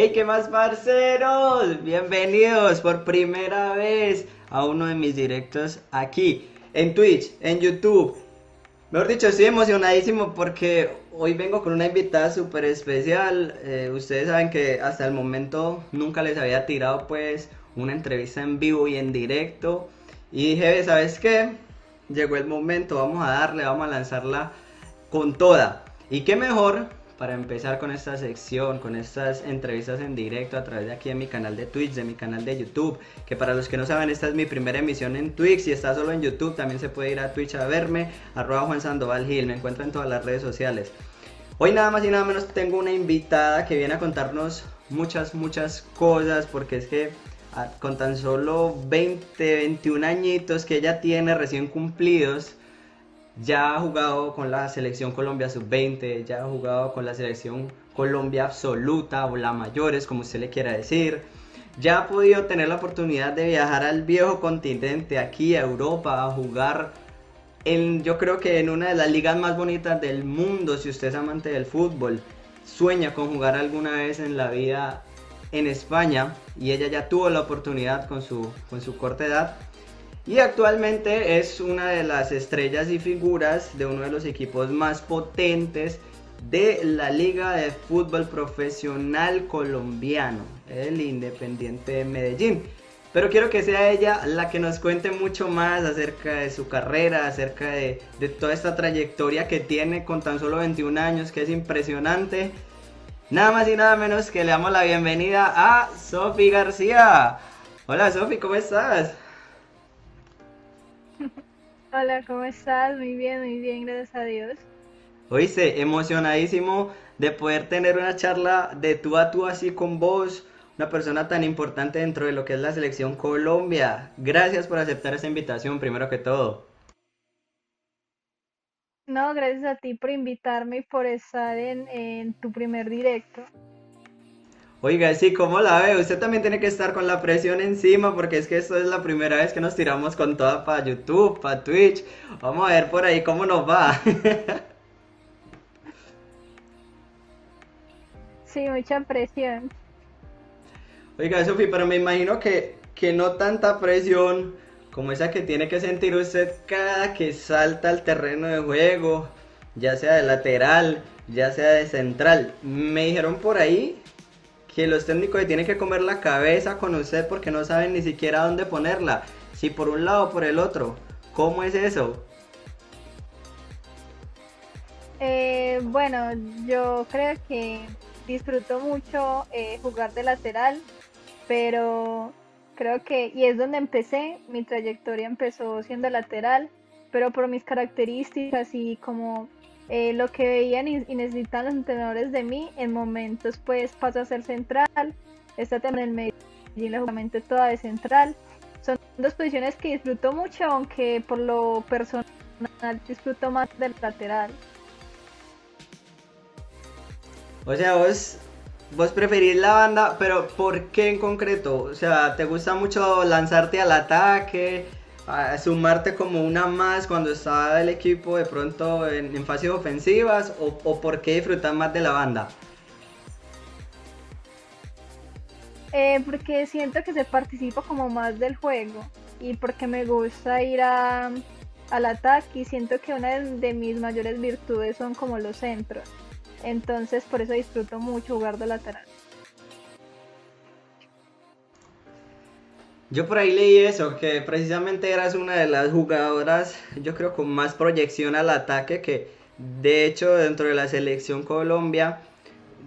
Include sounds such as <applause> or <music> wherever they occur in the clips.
Hey, ¿qué más, parceros? Bienvenidos por primera vez a uno de mis directos aquí en Twitch, en YouTube. Mejor dicho, estoy emocionadísimo porque hoy vengo con una invitada súper especial. Eh, ustedes saben que hasta el momento nunca les había tirado pues una entrevista en vivo y en directo. Y dije, ¿sabes qué? Llegó el momento, vamos a darle, vamos a lanzarla con toda. Y qué mejor para empezar con esta sección, con estas entrevistas en directo a través de aquí en mi canal de Twitch, de mi canal de YouTube, que para los que no saben, esta es mi primera emisión en Twitch, si está solo en YouTube también se puede ir a Twitch a verme, arroba Juan Sandoval Gil, me encuentro en todas las redes sociales. Hoy nada más y nada menos tengo una invitada que viene a contarnos muchas, muchas cosas, porque es que ah, con tan solo 20, 21 añitos que ella tiene recién cumplidos, ya ha jugado con la selección Colombia sub-20, ya ha jugado con la selección Colombia absoluta o la mayores, como usted le quiera decir. Ya ha podido tener la oportunidad de viajar al viejo continente, aquí a Europa, a jugar en, yo creo que en una de las ligas más bonitas del mundo, si usted es amante del fútbol. Sueña con jugar alguna vez en la vida en España y ella ya tuvo la oportunidad con su, con su corta edad y actualmente es una de las estrellas y figuras de uno de los equipos más potentes de la Liga de Fútbol Profesional Colombiano, el Independiente de Medellín. Pero quiero que sea ella la que nos cuente mucho más acerca de su carrera, acerca de, toda esta trayectoria que tiene con tan solo 21 años, que es impresionante. Nada más y nada menos que le damos la bienvenida a Sofi García. Hola Sofi, ¿cómo estás? Hola, ¿cómo estás? Muy bien, muy bien, gracias a Dios. Oíste, emocionadísimo de poder tener una charla de tú a tú así con vos, una persona tan importante dentro de lo que es la selección Colombia. Gracias por aceptar esta invitación, primero que todo. No, gracias a ti por invitarme y por estar en, en tu primer directo. Oiga, sí, ¿cómo la ve? Usted también tiene que estar con la presión encima porque es que esto es la primera vez que nos tiramos con toda para YouTube, para Twitch. Vamos a ver por ahí cómo nos va. <laughs> sí, mucha presión. Oiga, Sofi, pero me imagino que, que no tanta presión como esa que tiene que sentir usted cada que salta al terreno de juego, ya sea de lateral, ya sea de central. Me dijeron por ahí que los técnicos tienen que comer la cabeza con usted porque no saben ni siquiera dónde ponerla, si por un lado o por el otro. ¿Cómo es eso? Eh, bueno, yo creo que disfruto mucho eh, jugar de lateral, pero creo que, y es donde empecé, mi trayectoria empezó siendo lateral, pero por mis características y como eh, lo que veían y, necesitan los entrenadores de mí, en momentos pues paso a ser central, está también en el Medellín justamente toda de central. Son dos posiciones que disfruto mucho, aunque por lo personal disfruto más del lateral. O sea, vos, vos preferís la banda, pero ¿por qué en concreto? O sea, ¿te gusta mucho lanzarte al ataque? Sumarte como una más cuando está el equipo de pronto en, fases ofensivas o, por qué disfrutar más de la banda? Eh, porque siento que se participa como más del juego y porque me gusta ir a, al ataque y siento que una de mis mayores virtudes son como los centros. Entonces por eso disfruto mucho jugar de lateral. Yo por ahí leí eso, que precisamente eras una de las jugadoras, yo creo, con más proyección al ataque, que de hecho dentro de la selección Colombia,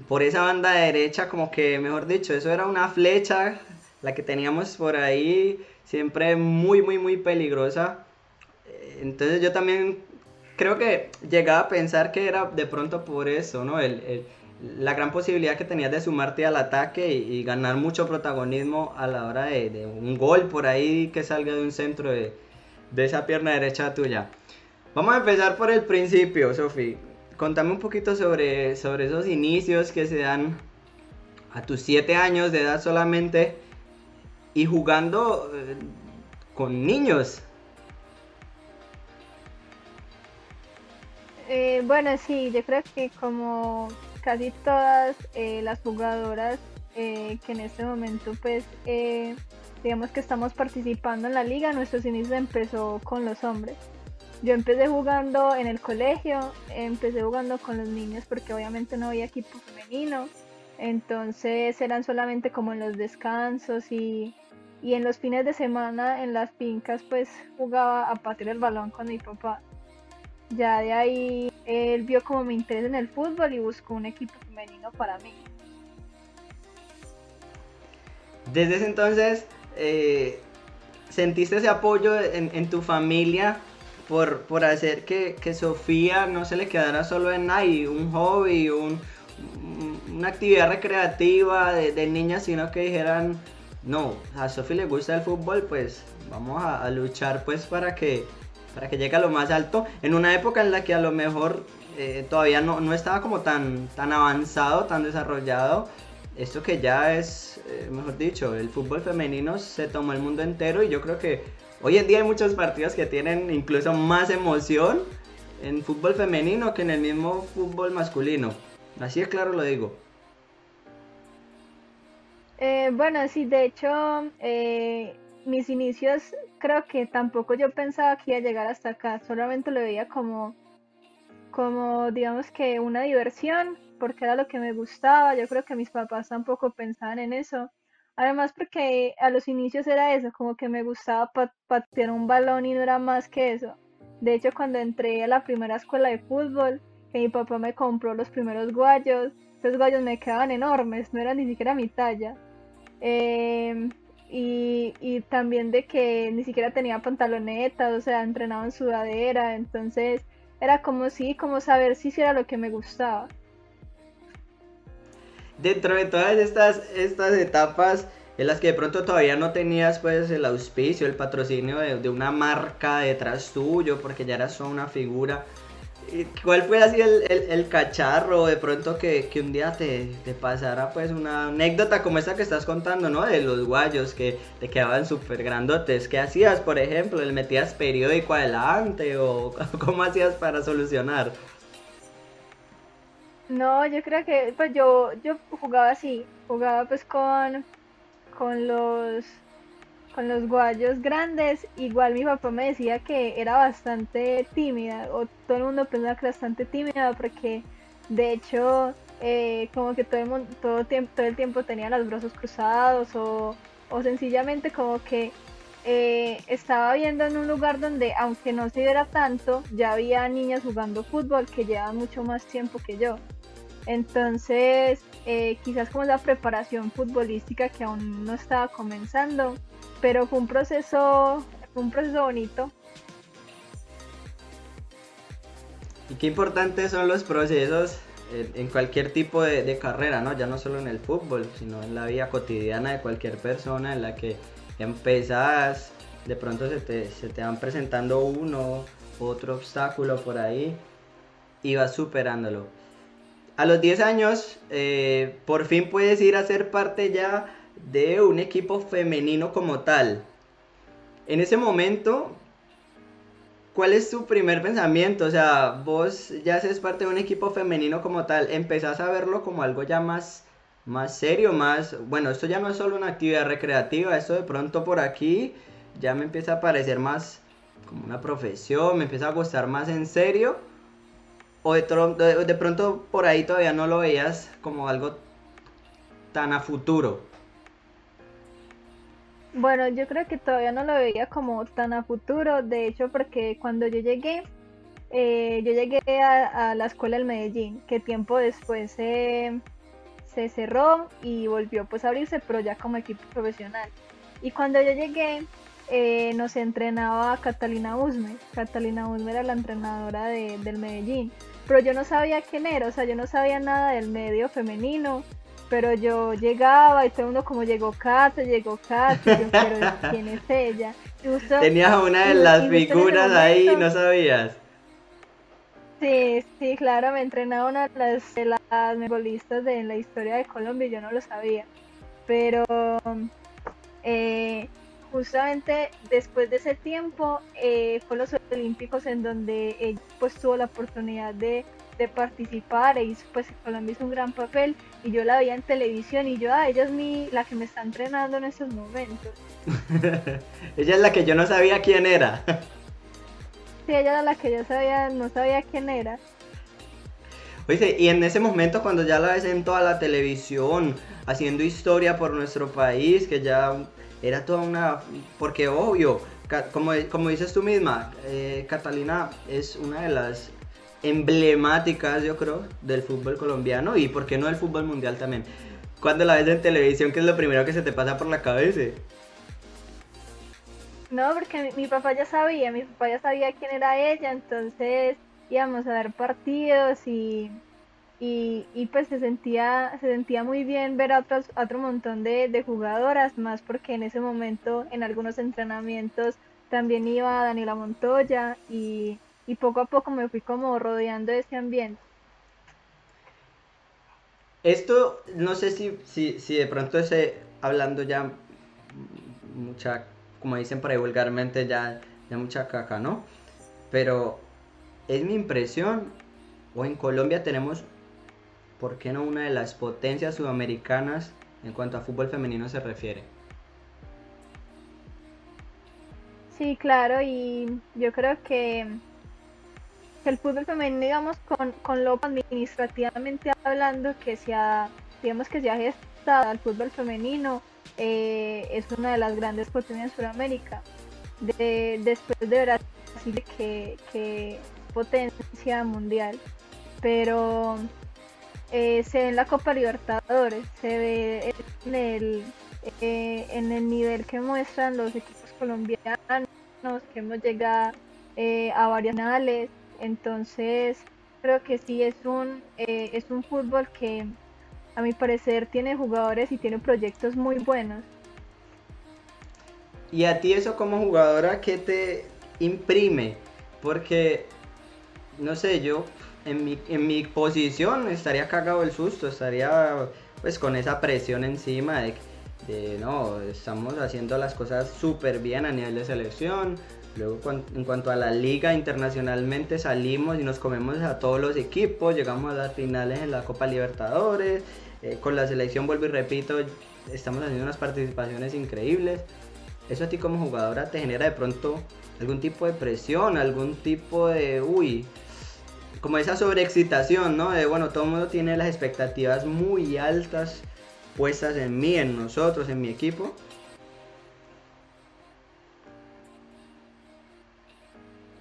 por esa banda derecha, como que, mejor dicho, eso era una flecha, la que teníamos por ahí, siempre muy, muy, muy peligrosa. Entonces yo también creo que llegaba a pensar que era de pronto por eso, ¿no? el la gran posibilidad que tenías de sumarte al ataque y, ganar mucho protagonismo a la hora de, un gol por ahí que salga de un centro de, esa pierna derecha tuya. Vamos a empezar por el principio, Sofi. Contame un poquito sobre, sobre esos inicios que se dan a tus 7 años de edad solamente y jugando eh, con niños. Eh, bueno, sí, yo creo que como casi todas eh, las jugadoras eh, que en este momento pues eh, digamos que estamos participando en la liga, nuestros inicios empezó con los hombres. Yo empecé jugando en el colegio, empecé jugando con los niños porque obviamente no había equipo femenino, entonces eran solamente como en los descansos y, y en los fines de semana en las fincas pues jugaba a patear el balón con mi papá. Ya de ahí él vio como mi interés en el fútbol y buscó un equipo femenino para mí. Desde ese entonces, eh, ¿sentiste ese apoyo en, tu familia por, por hacer que, Sofía no se le quedara solo en ahí, un hobby, un, una actividad recreativa de, de niñas, sino que dijeran, no, a Sofía le gusta el fútbol, pues vamos a, luchar pues para que, para que llegue a lo más alto, en una época en la que a lo mejor eh, todavía no, no, estaba como tan, tan avanzado, tan desarrollado, esto que ya es, eh, mejor dicho, el fútbol femenino se tomó el mundo entero y yo creo que hoy en día hay muchos partidos que tienen incluso más emoción en fútbol femenino que en el mismo fútbol masculino. Así de claro lo digo. Eh, bueno, sí, de hecho, eh, mis inicios creo que tampoco yo pensaba que iba a llegar hasta acá, solamente lo veía como, como digamos que una diversión, porque era lo que me gustaba, yo creo que mis papás tampoco pensaban en eso. Además porque a los inicios era eso, como que me gustaba patear un balón y no era más que eso. De hecho, cuando entré a la primera escuela de fútbol, que mi papá me compró los primeros guayos, esos guayos me quedaban enormes, no eran ni siquiera mi talla. Em, y, también de que ni siquiera tenía pantalonetas, o sea, entrenaba en sudadera, entonces era como si, como saber si era lo que me gustaba. Dentro de todas estas, estas etapas en las que de pronto todavía no tenías pues el auspicio, el patrocinio de, de una marca detrás tuyo, porque ya eras una figura, ¿Cuál fue así el, el, cacharro de pronto que, un día te, pasara pues una anécdota como esa que estás contando, ¿no? De los guayos que te quedaban súper grandotes. ¿Qué hacías, por ejemplo? ¿Le metías periódico adelante o <laughs> cómo hacías para solucionar? No, yo creo que pues yo, yo jugaba así, jugaba pues con, con los con los guayos grandes, igual mi papá me decía que era bastante tímida, o todo el mundo pensaba que era bastante tímida, porque de hecho, eh, como que todo el, mundo, todo, tiempo, todo el tiempo tenía los brazos cruzados, o, o sencillamente como que eh, estaba viendo en un lugar donde, aunque no se viera tanto, ya había niñas jugando fútbol que llevaban mucho más tiempo que yo. Entonces, eh, quizás como la preparación futbolística que aún no estaba comenzando, pero fue un proceso, un proceso bonito. Y qué importantes son los procesos en, cualquier tipo de, carrera, ¿no? Ya no solo en el fútbol, sino en la vida cotidiana de cualquier persona en la que empezás, de pronto se te, se te van presentando uno, otro obstáculo por ahí y vas superándolo. A los 10 años, eh, por fin puedes ir a ser parte ya de un equipo femenino como tal. En ese momento, ¿cuál es tu primer pensamiento? O sea, vos ya haces parte de un equipo femenino como tal, empezás a verlo como algo ya más, más serio, más, bueno, esto ya no es solo una actividad recreativa, esto de pronto por aquí ya me empieza a parecer más como una profesión, me empieza a gustar más en serio. O de, de pronto por ahí todavía no lo veías como algo tan a futuro. Bueno, yo creo que todavía no lo veía como tan a futuro, de hecho, porque cuando yo llegué, eh, yo llegué a, la escuela del Medellín, que tiempo después se, cerró y volvió pues a abrirse, pero ya como equipo profesional. Y cuando yo llegué, eh, nos entrenaba Catalina Usme. Catalina Usme era la entrenadora del Medellín, pero yo no sabía quién era, o sea, yo no sabía nada del medio femenino pero yo llegaba y todo el mundo como llegó Kate, llegó Kate, yo pero <laughs> ¿quién es ella? Tenías una de las figuras ahí y no sabías. Sí, sí, claro, me entrenaba una de las, de las de la historia de Colombia y yo no lo sabía. Pero eh, justamente después de ese tiempo eh, fue los Olímpicos en donde ella pues tuvo la oportunidad de de participar e hizo, pues Colombia hizo un gran papel y yo la veía en televisión y yo, ah, ella es mi, la que me está entrenando en esos momentos. <laughs> ella es la que yo no sabía quién era. sí, ella era la que yo sabía, no sabía quién era. Oye, y en ese momento cuando ya la ves en toda la televisión, haciendo historia por nuestro país, que ya era toda una... Porque obvio, como, como dices tú misma, eh, Catalina es una de las emblemáticas, yo creo, del fútbol colombiano y, ¿por qué no del fútbol mundial también? Cuando la ves en televisión, ¿qué es lo primero que se te pasa por la cabeza? No, porque mi, papá ya sabía, mi papá ya sabía quién era ella, entonces íbamos a ver partidos y, y, pues se sentía, se sentía muy bien ver a otros, otro montón de, de jugadoras, más porque en ese momento en algunos entrenamientos también iba Daniela Montoya y, y poco a poco me fui como rodeando de ese ambiente. Esto, no sé si, si, si de pronto ese, hablando ya mucha, como dicen por ahí vulgarmente, ya, ya mucha caca, ¿no? Pero es mi impresión, o en Colombia tenemos, ¿por qué no una de las potencias sudamericanas en cuanto a fútbol femenino se refiere? Sí, claro, y yo creo que, el fútbol femenino, digamos, con, con lo administrativamente hablando, que se ha, digamos que se ha gestado al fútbol femenino, eh, es una de las grandes potencias en Sudamérica. De, después de Brasil, que, que potencia mundial, pero eh, se ve en la Copa Libertadores, se ve en el, eh, en el nivel que muestran los equipos colombianos, que hemos llegado eh, a varias finales, entonces creo que sí es un, es un fútbol que a mi parecer tiene jugadores y tiene proyectos muy buenos. ¿Y a ti eso como jugadora qué te imprime? Porque no sé, yo en mi, en mi posición estaría cagado el susto, estaría pues con esa presión encima de, de no, estamos haciendo las cosas súper bien a nivel de selección. Luego en cuanto a la liga internacionalmente salimos y nos comemos a todos los equipos, llegamos a las finales en la Copa Libertadores, eh, con la selección vuelvo y repito, estamos haciendo unas participaciones increíbles. Eso a ti como jugadora te genera de pronto algún tipo de presión, algún tipo de, uy, como esa sobreexcitación, ¿no? De, bueno, todo el mundo tiene las expectativas muy altas puestas en mí, en nosotros, en mi equipo.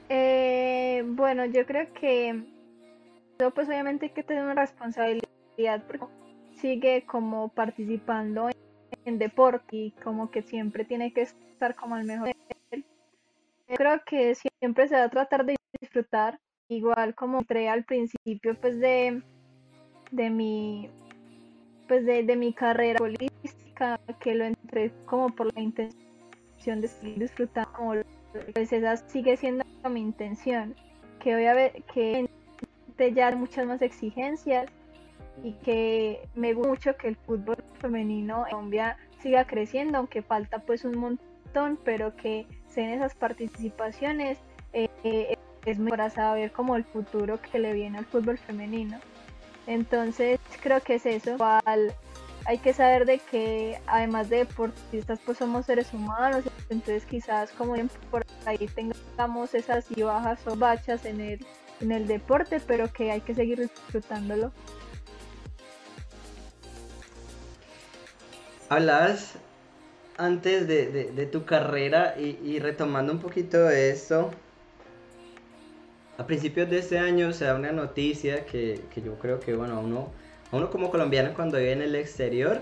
Eh, bueno, yo creo que pues obviamente hay que tener una responsabilidad porque sigue como participando en deporte y como que siempre tiene que estar como al mejor creo que siempre se va a tratar de disfrutar, igual como entré al principio pues de, de mi pues de, mi carrera política, que lo entré como por la intención de seguir disfrutando, pues esa sigue siendo mi intención, que voy a ver que ya muchas más exigencias y que me gusta mucho que el fútbol femenino en Colombia siga creciendo, aunque falta pues un montón, pero que en esas participaciones eh, eh, es para saber como el futuro que le viene al fútbol femenino. Entonces creo que es eso. hay que saber de que además de deportistas pues somos seres humanos, entonces quizás como por ahí tengamos esas y bajas o bachas en el, en el deporte, pero que hay que seguir disfrutándolo. Hablas antes de, tu carrera y, retomando un poquito de esto, a principios de este año se da una noticia que, yo creo que, bueno, a uno, uno como colombiano cuando vive en el exterior,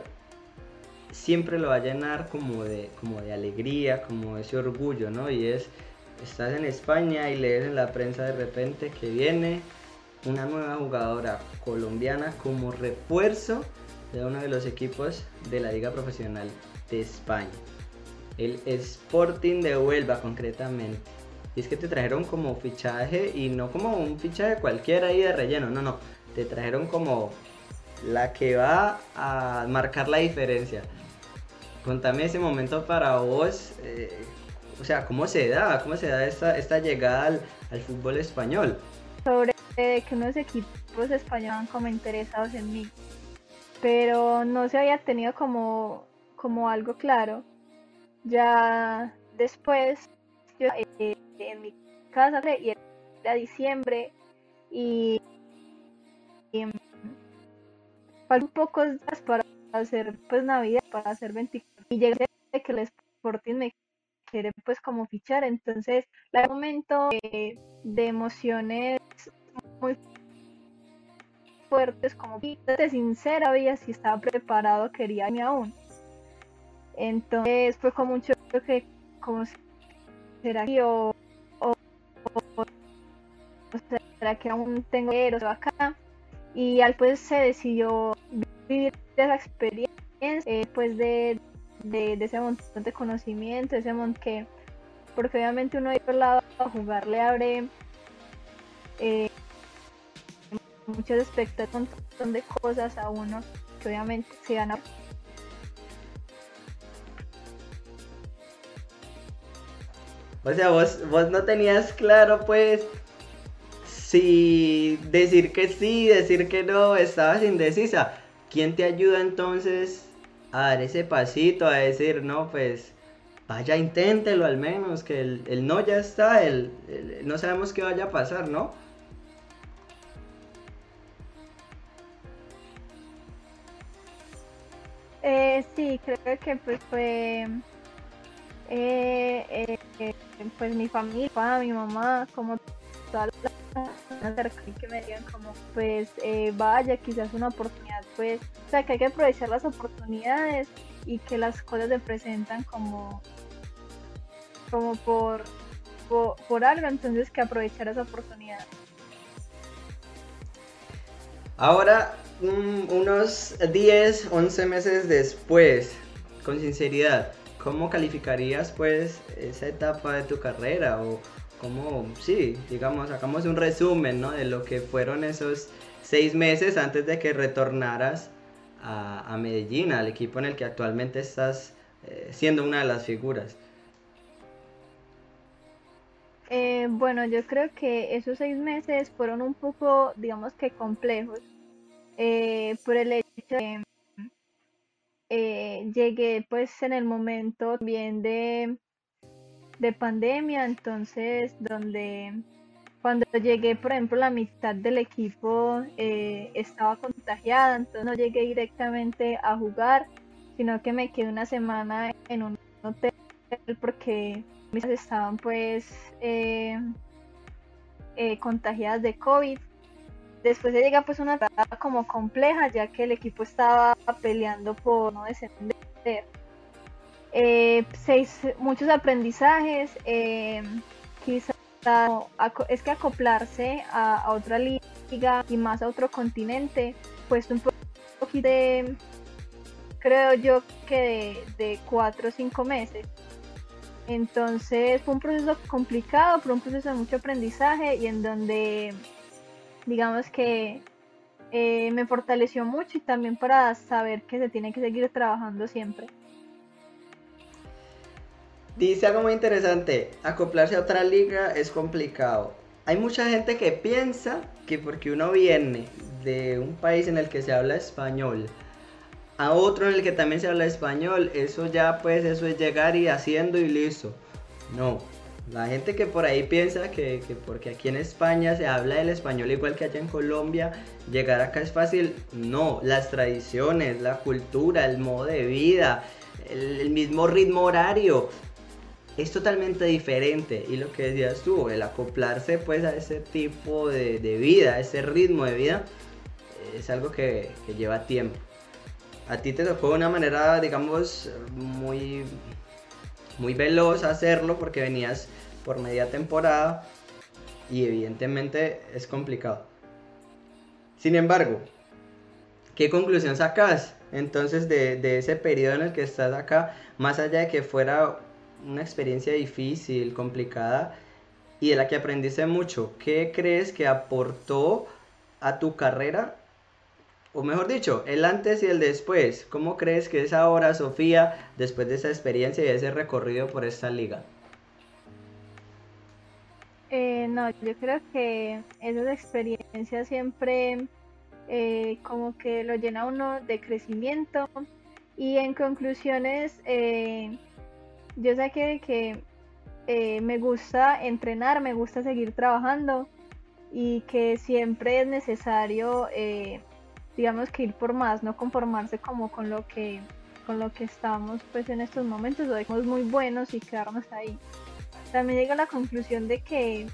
siempre lo va a llenar como de, como de alegría, como ese orgullo, ¿no? Y es, estás en España y lees en la prensa de repente que viene una nueva jugadora colombiana como refuerzo de uno de los equipos de la liga profesional de España. El Sporting de Huelva concretamente. Y es que te trajeron como fichaje y no como un fichaje cualquiera ahí de relleno, no, no. Te trajeron como la que va a marcar la diferencia. Contame ese momento para vos, eh, o sea, ¿cómo se da? ¿Cómo se da esta, esta llegada al, al fútbol español? Sobre que unos equipos españoles como interesados en mí, pero no se había tenido como, como algo claro. Ya después, eh, en mi casa y era diciembre y, y faltan pocos días para hacer pues Navidad, para hacer 24 y llegué que el Sporting me quiere pues como fichar, entonces la momento de, emociones muy fuertes como de sincera había si estaba preparado quería ni aún. Entonces fue como un choque como será que o, o, será que aún tengo acá y al pues se decidió vivir esa experiencia eh, pues de, de, ese montón de conocimiento, ese montón que, porque obviamente uno ir al lado a jugar le abre eh, muchas expectativas, un montón de cosas a uno que obviamente se gana. O sea, vos, vos no tenías claro pues si decir que sí, decir que no, estabas indecisa. ¿Quién te ayuda entonces a dar ese pasito, a decir, no, pues vaya, inténtelo al menos, que el, no ya está, el, no sabemos qué vaya a pasar, ¿no? Eh, sí, creo que pues fue eh, eh, pues mi familia, mi mamá, como toda que me digan como pues vaya quizás una oportunidad pues o sea, que hay que aprovechar las oportunidades y que las cosas se presentan como, como por, por, algo, entonces que aprovechar esa oportunidad. Ahora, unos 10, 11 meses después, con sinceridad, ¿cómo calificarías pues esa etapa de tu carrera? O cómo, sí, digamos, sacamos un resumen, ¿no? De lo que fueron esos seis meses antes de que retornaras a, Medellín, al equipo en el que actualmente estás eh, siendo una de las figuras? Eh, bueno, yo creo que esos seis meses fueron un poco, digamos que complejos, eh, por el hecho de que llegué pues en el momento bien de, de pandemia, entonces donde cuando llegué, por ejemplo, la mitad del equipo eh, estaba contagiada, entonces no llegué directamente a jugar, sino que me quedé una semana en un hotel porque mis estaban pues eh, eh, contagiadas de COVID. Después se llega pues una etapa como compleja, ya que el equipo estaba peleando por no descender. Seis, muchos aprendizajes, quizás es que acoplarse a, otra liga y más a otro continente, pues un poquito de, creo yo que de, cuatro o cinco meses. Entonces fue un proceso complicado, fue un proceso de mucho aprendizaje y en donde digamos que eh, me fortaleció mucho y también para saber que se tiene que seguir trabajando siempre. Dice algo muy interesante, acoplarse a otra liga es complicado. Hay mucha gente que piensa que porque uno viene de un país en el que se habla español a otro en el que también se habla español, eso ya pues eso es llegar y haciendo y listo. No, la gente que por ahí piensa que, porque aquí en España se habla el español igual que allá en Colombia, llegar acá es fácil. No, las tradiciones, la cultura, el modo de vida, el mismo ritmo horario, es totalmente diferente. Y lo que decías tú, el acoplarse pues a ese tipo de, vida, a ese ritmo de vida, es algo que, lleva tiempo. A ti te tocó de una manera, digamos, muy, muy veloz hacerlo porque venías por media temporada y evidentemente es complicado. Sin embargo, ¿qué conclusión sacas entonces de, de ese periodo en el que estás acá? Más allá de que fuera una experiencia difícil, complicada y de la que aprendiste mucho. ¿Qué crees que aportó a tu carrera? O mejor dicho, el antes y el después. ¿Cómo crees que es ahora, Sofía, después de esa experiencia y de ese recorrido por esta liga? Eh, no, yo creo que esas experiencias siempre eh, como que lo llena uno de crecimiento. Y en conclusiones, eh, yo sé que eh, me gusta entrenar, me gusta seguir trabajando y que siempre es necesario, digamos que ir por más, no conformarse como con lo que con lo que estamos pues en estos momentos, lo somos muy buenos y quedarnos ahí. También llego a la conclusión de que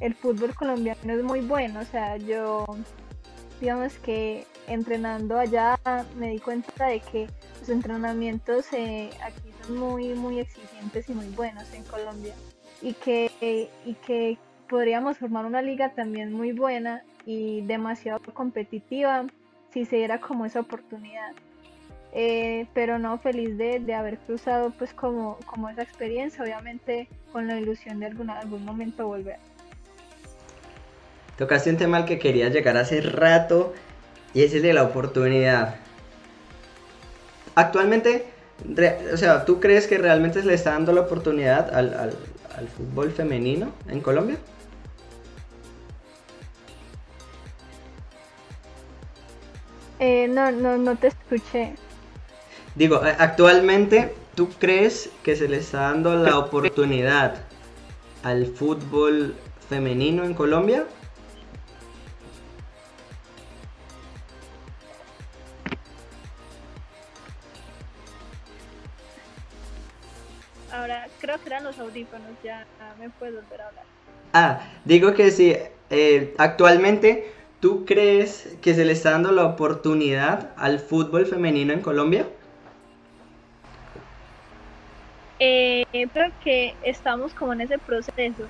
el fútbol colombiano es muy bueno, o sea, yo digamos que entrenando allá me di cuenta de que los entrenamientos eh, muy muy exigentes y muy buenos en Colombia y que y que podríamos formar una liga también muy buena y demasiado competitiva si se diera como esa oportunidad eh, pero no feliz de, de, haber cruzado pues como, como esa experiencia obviamente con la ilusión de algún, algún momento volver Tocaste un tema al que quería llegar hace rato y es el de la oportunidad. Actualmente, o sea, ¿tú crees que realmente se le está dando la oportunidad al, fútbol femenino en Colombia? Eh, no, no, no te escuché. Digo, actualmente, ¿tú crees que se le está dando la oportunidad al fútbol femenino en Colombia? Creo que eran los audífonos, ya me puedo volver a hablar. Ah, digo que sí, eh, actualmente, ¿tú crees que se le está dando la oportunidad al fútbol femenino en Colombia? Eh, creo que estamos como en ese proceso,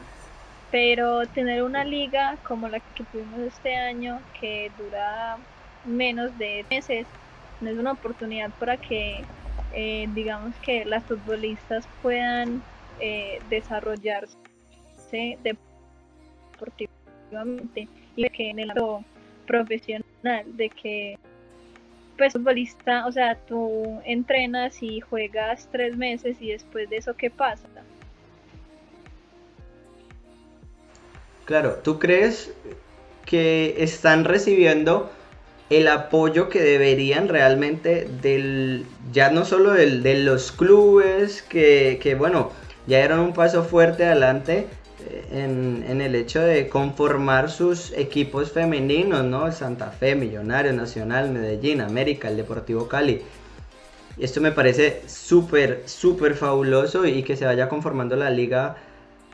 pero tener una liga como la que tuvimos este año, que dura menos de meses, no es una oportunidad para que eh, digamos que las futbolistas puedan eh, desarrollarse deportivamente y que en el ámbito profesional de que pues futbolista, o sea, tú entrenas y juegas tres meses y después de eso, ¿qué pasa? Claro, ¿tú crees que están recibiendo el apoyo que deberían realmente del, ya no solo del, de los clubes, que, que, bueno, ya eran un paso fuerte adelante eh, en, en, el hecho de conformar sus equipos femeninos, ¿no? Santa Fe, Millonario, Nacional, Medellín, América, el Deportivo Cali. Esto me parece súper, súper fabuloso y que se vaya conformando la liga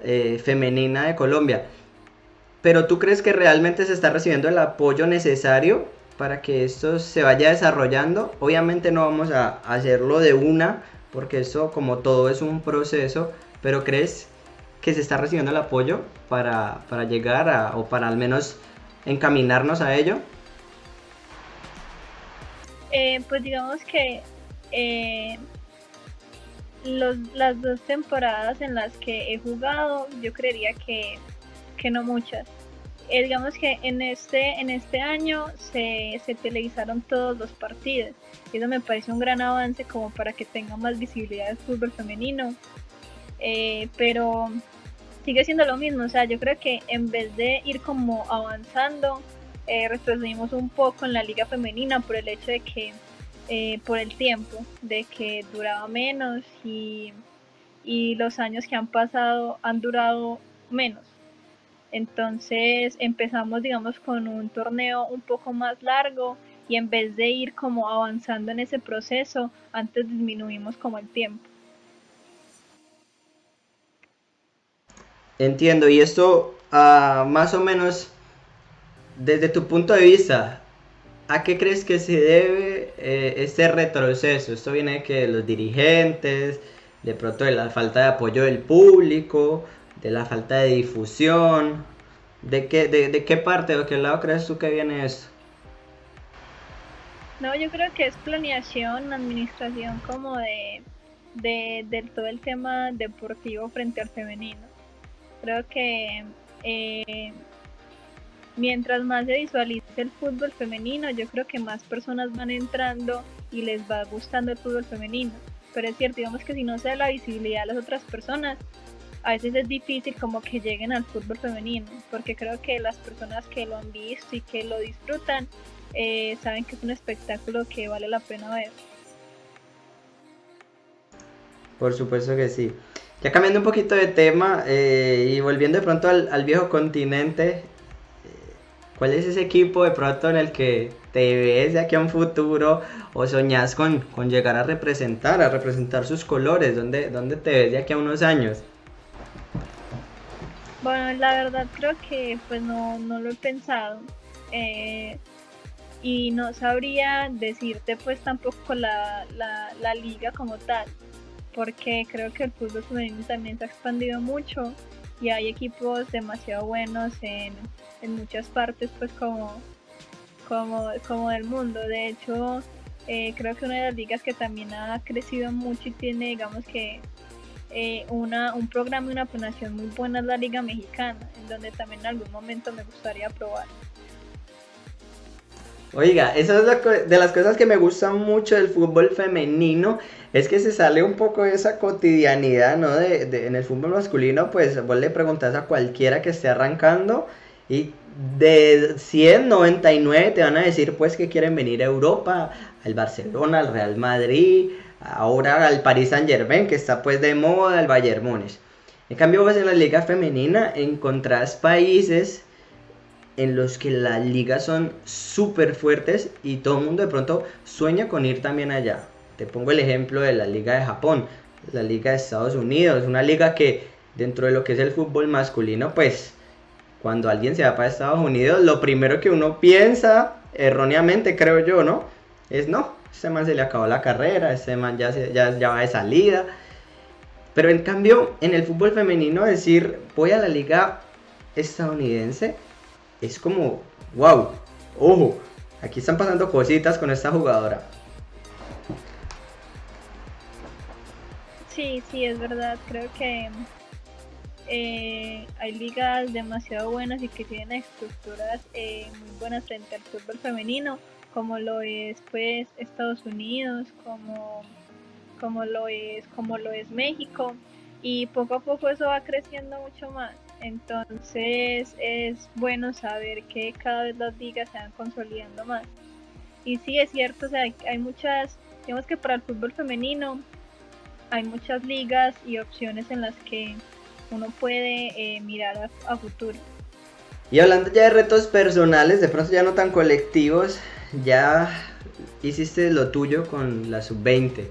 eh, femenina de Colombia. Pero ¿tú crees que realmente se está recibiendo el apoyo necesario para que esto se vaya desarrollando. Obviamente no vamos a hacerlo de una, porque eso como todo es un proceso, pero ¿crees que se está recibiendo el apoyo para, llegar a, o para al menos encaminarnos a ello? Eh, pues digamos que eh, las dos temporadas en las que he jugado, yo creería que, que no muchas. Eh, digamos que en este, en este año se, se, televisaron todos los partidos. Y eso me parece un gran avance como para que tenga más visibilidad el fútbol femenino. Eh, pero sigue siendo lo mismo, o sea, yo creo que en vez de ir como avanzando, eh, retrocedimos un poco en la liga femenina por el hecho de que, eh, por el tiempo, de que duraba menos y, y los años que han pasado han durado menos. Entonces empezamos, digamos, con un torneo un poco más largo y en vez de ir como avanzando en ese proceso, antes disminuimos como el tiempo. Entiendo, y esto uh, más o menos desde tu punto de vista, ¿a qué crees que se debe eh, este retroceso? Esto viene de que los dirigentes, de pronto de la falta de apoyo del público, de la falta de difusión. ¿De qué, de, qué parte o qué lado crees tú que viene esto? No, yo creo que es planeación, administración como de, de, todo el tema deportivo frente al femenino. Creo que eh, mientras más se visualice el fútbol femenino, yo creo que más personas van entrando y les va gustando el fútbol femenino. Pero es cierto, digamos que si no se da la visibilidad a las otras personas, a veces es difícil como que lleguen al fútbol femenino, porque creo que las personas que lo han visto y que lo disfrutan eh, saben que es un espectáculo que vale la pena ver. Por supuesto que sí. Ya cambiando un poquito de tema eh, y volviendo de pronto al, viejo continente, eh, ¿cuál es ese equipo de pronto en el que te ves de aquí a un futuro o soñas con, con llegar a representar, a representar sus colores? ¿Dónde, ¿Dónde te ves de aquí a unos años? Bueno, la verdad creo que pues no, no lo he pensado. Eh, y no sabría decirte pues tampoco la, la, la liga como tal porque creo que el fútbol femenino también se ha expandido mucho y hay equipos demasiado buenos en, muchas partes pues como, como, como del mundo. De hecho, eh, creo que una de las ligas que también ha crecido mucho y tiene digamos que eh, una, un programa y una planeación muy buena es la Liga Mexicana, en donde también en algún momento me gustaría probar. Oiga, eso es de las cosas que me gustan mucho del fútbol femenino, es que se sale un poco de esa cotidianidad, ¿no? De, en el fútbol masculino, pues vos le preguntas a cualquiera que esté arrancando y de 100, 99 te van a decir pues que quieren venir a Europa, al Barcelona, al Real Madrid, ahora al Paris Saint Germain, que está pues de moda, al Bayern Múnich. En cambio, vas en la liga femenina, encontrás países en los que las ligas son súper fuertes y todo el mundo de pronto sueña con ir también allá. Te pongo el ejemplo de la liga de Japón, la liga de Estados Unidos, una liga que dentro de lo que es el fútbol masculino, pues cuando alguien se va para Estados Unidos, lo primero que uno piensa, erróneamente creo yo, ¿no? Es no, ese man se le acabó la carrera, ese man ya, ya, ya va de salida. Pero en cambio, en el fútbol femenino, decir voy a la liga estadounidense, es como, wow, ojo, aquí están pasando cositas con esta jugadora. Sí, sí, es verdad, creo que eh, hay ligas demasiado buenas y que tienen estructuras eh, muy buenas frente al fútbol femenino, como lo es pues Estados Unidos, como, como lo es, como lo es México, y poco a poco eso va creciendo mucho más. Entonces es bueno saber que cada vez las ligas se van consolidando más. Y sí, es cierto, o sea, hay, muchas, digamos que para el fútbol femenino hay muchas ligas y opciones en las que uno puede eh, mirar a, futuro. Y hablando ya de retos personales, de pronto ya no tan colectivos, ya hiciste lo tuyo con la sub-20.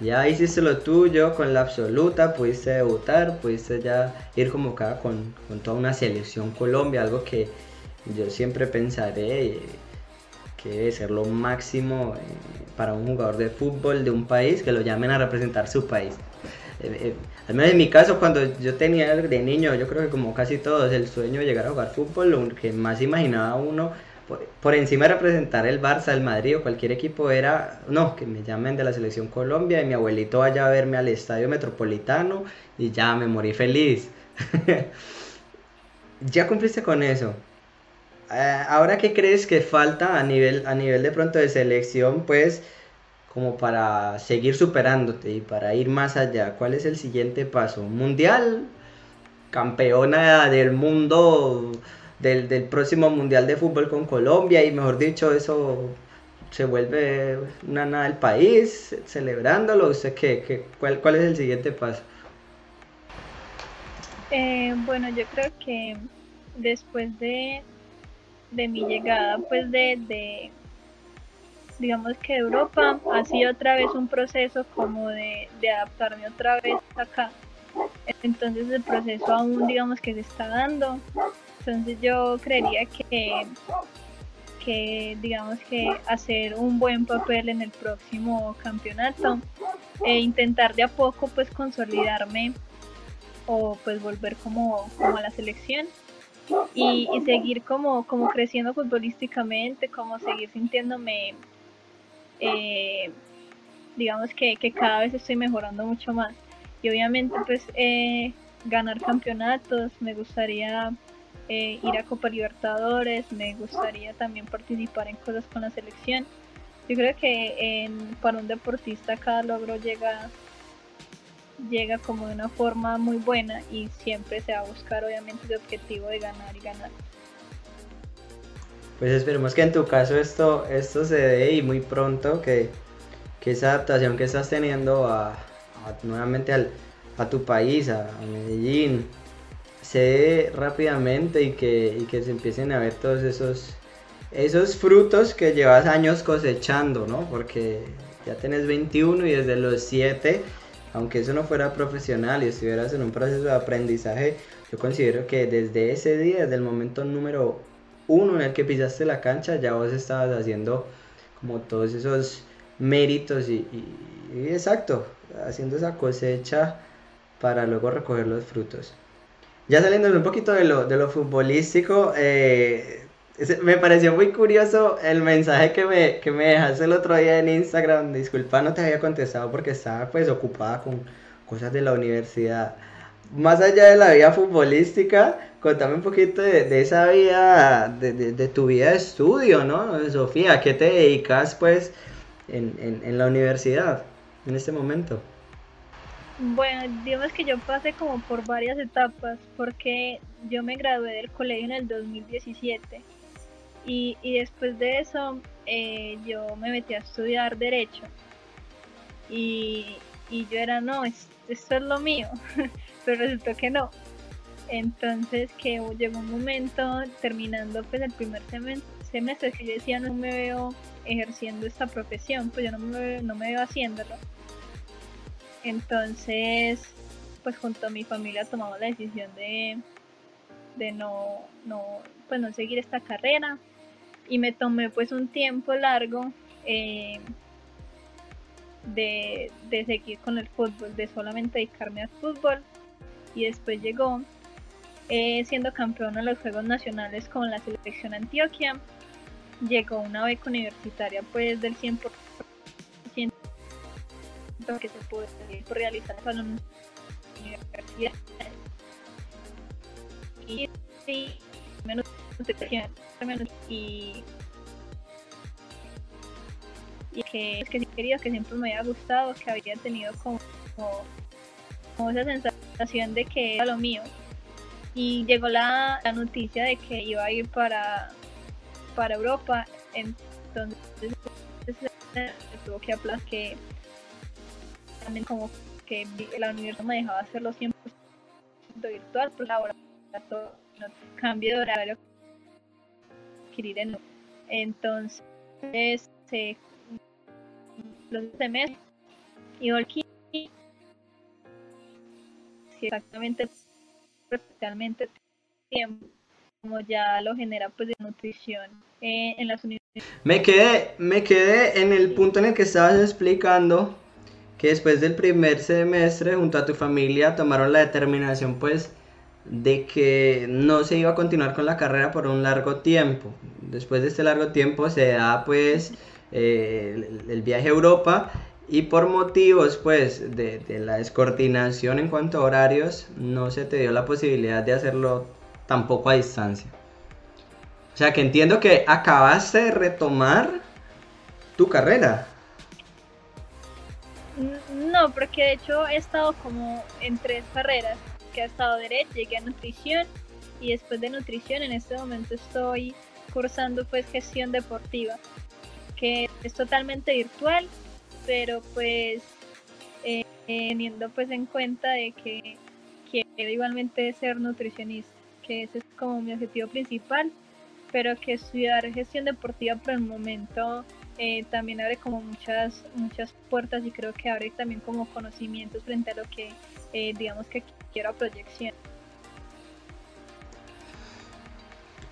Ya hiciste lo tuyo con la absoluta, pudiste debutar, pudiste ya ir convocada con, con toda una selección Colombia, algo que yo siempre pensaré que debe ser lo máximo eh, para un jugador de fútbol de un país que lo llamen a representar su país. Eh, eh, al menos en mi caso, cuando yo tenía de niño, yo creo que como casi todos, el sueño de llegar a jugar fútbol, lo que más imaginaba uno por, encima de representar el Barça, el Madrid o cualquier equipo era, no, que me llamen de la selección Colombia y mi abuelito vaya a verme al estadio metropolitano y ya me morí feliz. <laughs> ya cumpliste con eso. Eh, ahora, ¿qué crees que falta a nivel, a nivel de pronto de selección, pues, como para seguir superándote y para ir más allá? ¿Cuál es el siguiente paso? ¿Mundial? ¿Campeona del mundo? Del, del próximo Mundial de Fútbol con Colombia y mejor dicho, eso se vuelve una nada del país, celebrándolo. ¿Usted qué, qué cuál, cuál, es el siguiente paso? Eh, bueno, yo creo que después de, de mi llegada, pues de, de, digamos que Europa, ha sido otra vez un proceso como de, de adaptarme otra vez acá. Entonces el proceso aún digamos que se está dando. Entonces yo creería que, que digamos que hacer un buen papel en el próximo campeonato e intentar de a poco pues consolidarme o pues volver como, a la selección y, seguir como, como creciendo futbolísticamente, como seguir sintiéndome eh, digamos que, que, cada vez estoy mejorando mucho más. Y obviamente pues eh, ganar campeonatos me gustaría eh, ir a Copa Libertadores, me gustaría también participar en cosas con la selección. Yo creo que en, para un deportista cada logro llega llega como de una forma muy buena y siempre se va a buscar obviamente el objetivo de ganar y ganar. pues esperemos que en tu caso esto, esto se dé y muy pronto que, que esa adaptación que estás teniendo a, nuevamente al, a tu país, a, Medellín, se rápidamente y que, y que se empiecen a ver todos esos, esos frutos que llevas años cosechando, ¿no? Porque ya tenés 21 y desde los 7, aunque eso no fuera profesional y estuvieras en un proceso de aprendizaje, yo considero que desde ese día, desde el momento número uno en el que pisaste la cancha, ya vos estabas haciendo como todos esos méritos y, exacto, haciendo esa cosecha para luego recoger los frutos. Ya saliendo un poquito de lo, de lo futbolístico, eh, me pareció muy curioso el mensaje que me, que me dejaste el otro día en Instagram. Disculpa, no te había contestado porque estaba pues ocupada con cosas de la universidad. Más allá de la vida futbolística, contame un poquito de, esa vida, de, tu vida de estudio, ¿no? Sofía, ¿a qué te dedicas pues en, en la universidad en este momento? Bueno, digamos que yo pasé como por varias etapas, porque yo me gradué del colegio en el 2017 y, después de eso eh, yo me metí a estudiar derecho. Y, yo era, no, esto es lo mío, <laughs> pero resultó que no. Entonces que llegó un momento, terminando pues el primer semestre, que yo decía, no me veo ejerciendo esta profesión, pues yo no me no me veo haciéndolo. Entonces, pues junto a mi familia tomamos la decisión de, de no, no, pues no seguir esta carrera. Y me tomé pues un tiempo largo eh, de, seguir con el fútbol, de solamente dedicarme al fútbol. Y después llegó eh, siendo campeón en los Juegos Nacionales con la selección Antioquia, llegó una beca universitaria pues del 100% que se puede realizar en la universidad y, menos y, que, que querido, que siempre me había gustado, que había tenido como, como, esa sensación de que era lo mío. Y llegó la, la noticia de que iba a ir para, para Europa, entonces tuvo que aplazar también como que la universidad me dejaba hacerlo 100% virtual, pues ahora todo, no, cambio de horario entonces, eh, los semestres y aquí exactamente especialmente tiempo como ya lo genera pues de nutrición eh, en las universidades. Me quedé, me quedé en el punto en el que estabas explicando que después del primer semestre junto a tu familia tomaron la determinación pues de que no se iba a continuar con la carrera por un largo tiempo. Después de este largo tiempo se da pues eh, el, viaje a Europa y por motivos pues de, la descoordinación en cuanto a horarios no se te dio la posibilidad de hacerlo tampoco a distancia. O sea que entiendo que acabaste de retomar tu carrera. No, porque de hecho he estado como en tres carreras que ha estado derecho, llegué a nutrición y después de nutrición en este momento estoy cursando pues gestión deportiva, que es totalmente virtual, pero pues eh, teniendo pues en cuenta de que quiero igualmente ser nutricionista, que ese es como mi objetivo principal, pero que estudiar gestión deportiva por el momento eh, también abre como muchas muchas puertas y creo que abre también como conocimientos frente a lo que eh, digamos que quiero proyección.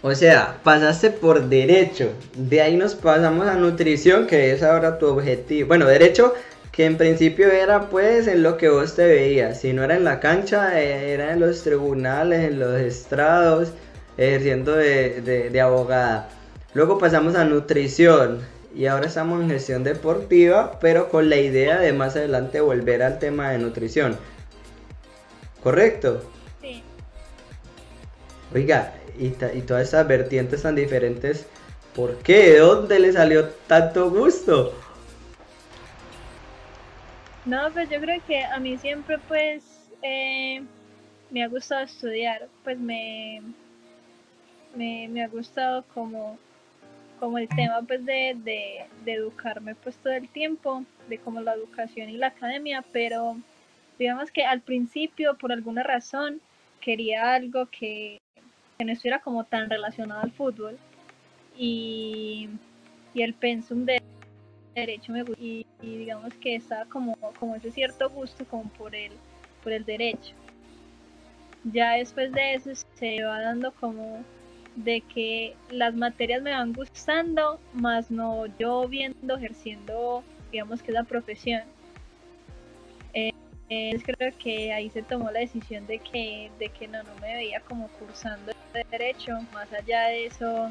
O sea, pasaste por derecho, de ahí nos pasamos a nutrición, que es ahora tu objetivo. Bueno, derecho que en principio era pues en lo que vos te veías, si no era en la cancha, era en los tribunales, en los estrados, ejerciendo de, de abogada. Luego pasamos a nutrición y ahora estamos en gestión deportiva, pero con la idea de más adelante volver al tema de nutrición. ¿Correcto? Sí. Oiga, y, y todas esas vertientes tan diferentes, ¿por qué? ¿De dónde le salió tanto gusto? No, pues yo creo que a mí siempre pues eh, me ha gustado estudiar, pues me, me, me, ha gustado como como el tema pues de, de, educarme pues todo el tiempo, de como la educación y la academia, pero digamos que al principio por alguna razón quería algo que, no estuviera como tan relacionado al fútbol y, y el pensum de derecho me gusta y, digamos que estaba como, como ese cierto gusto como por el, por el derecho. Ya después de eso se va dando como de que las materias me van gustando, más no yo viendo, ejerciendo, digamos que la profesión. Eh, creo que ahí se tomó la decisión de que, de que no, no me veía como cursando derecho, más allá de eso,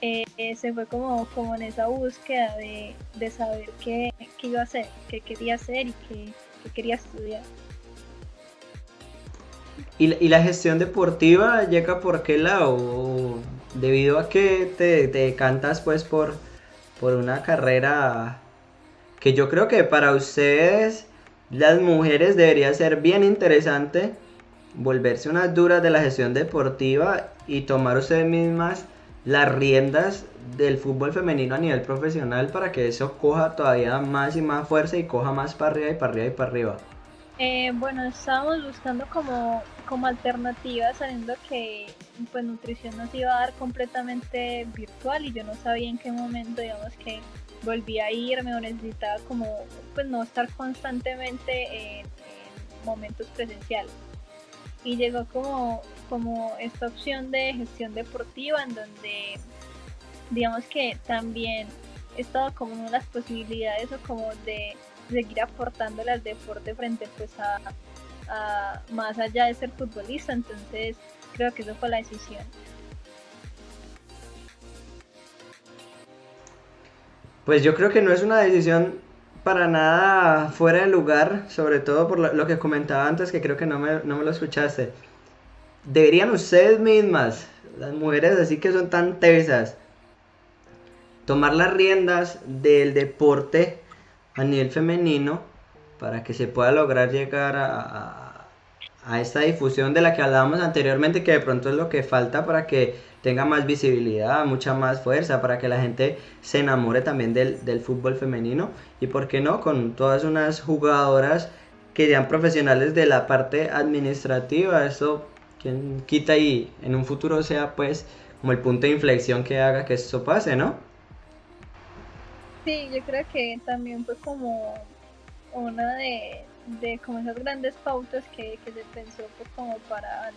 eh, se fue como, como en esa búsqueda de, de saber qué, qué, iba a hacer, qué quería hacer y qué, qué quería estudiar. ¿Y, la gestión deportiva llega por qué lado? ¿Debido a que te, te decantas pues por, por una carrera que yo creo que para ustedes, las mujeres, debería ser bien interesante volverse unas duras de la gestión deportiva y tomar ustedes mismas las riendas del fútbol femenino a nivel profesional para que eso coja todavía más y más fuerza y coja más para arriba y para arriba y para arriba? Eh, bueno, estábamos buscando como, como alternativas, sabiendo que pues nutrición nos iba a dar completamente virtual y yo no sabía en qué momento, digamos que volví a irme o necesitaba como pues no estar constantemente en, momentos presenciales. Y llegó como, como esta opción de gestión deportiva en donde digamos que también estaba como una de las posibilidades o como de seguir aportándole al deporte frente pues a, más allá de ser futbolista, entonces creo que eso fue la decisión. Pues yo creo que no es una decisión para nada fuera de lugar, sobre todo por lo, que comentaba antes, que creo que no me, no me lo escuchaste. Deberían ustedes mismas, las mujeres así que son tan tesas, tomar las riendas del deporte a nivel femenino para que se pueda lograr llegar a, esta difusión de la que hablábamos anteriormente, que de pronto es lo que falta para que tenga más visibilidad, mucha más fuerza, para que la gente se enamore también del, del fútbol femenino y, ¿por qué no?, con todas unas jugadoras que sean profesionales de la parte administrativa, eso quien quita y en un futuro sea pues como el punto de inflexión que haga que esto pase, ¿no? Sí, yo creo que también fue como una de, como esas grandes pautas que, se pensó pues como para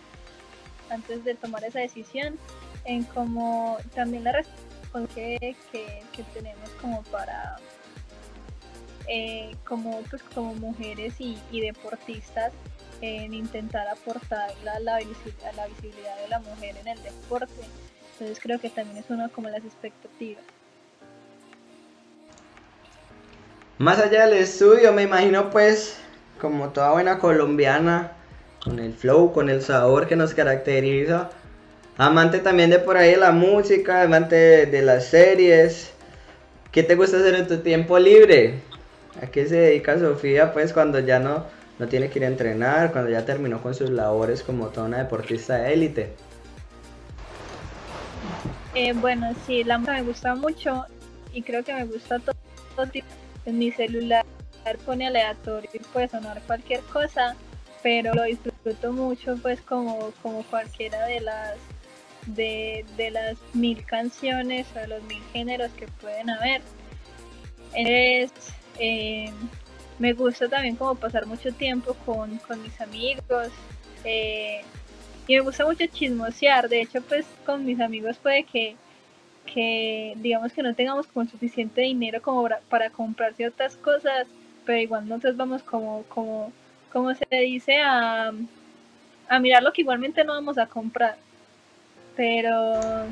antes de tomar esa decisión en como también la responsabilidad que, tenemos como para eh, como pues como mujeres y, deportistas en intentar aportar la, la, visibilidad, la visibilidad de la mujer en el deporte. Entonces creo que también es una como las expectativas Más allá del estudio, me imagino pues, como toda buena colombiana, con el flow, con el sabor que nos caracteriza. Amante también de por ahí de la música, amante de, las series. ¿Qué te gusta hacer en tu tiempo libre? ¿A qué se dedica Sofía pues cuando ya no, no tiene que ir a entrenar, cuando ya terminó con sus labores como toda una deportista de élite? Eh, bueno, sí, la música me gusta mucho y creo que me gusta todo, todo tipo en mi celular pone aleatorio y puede sonar cualquier cosa, pero lo disfruto mucho pues como, como cualquiera de las de, las mil canciones o de los mil géneros que pueden haber. Es, eh, me gusta también como pasar mucho tiempo con, mis amigos eh, y me gusta mucho chismosear, de hecho pues con mis amigos puede que que digamos que no tengamos como suficiente dinero como para, comprar ciertas cosas, pero igual nosotros vamos como, como, como se dice, a, a mirar lo que igualmente no vamos a comprar. Pero,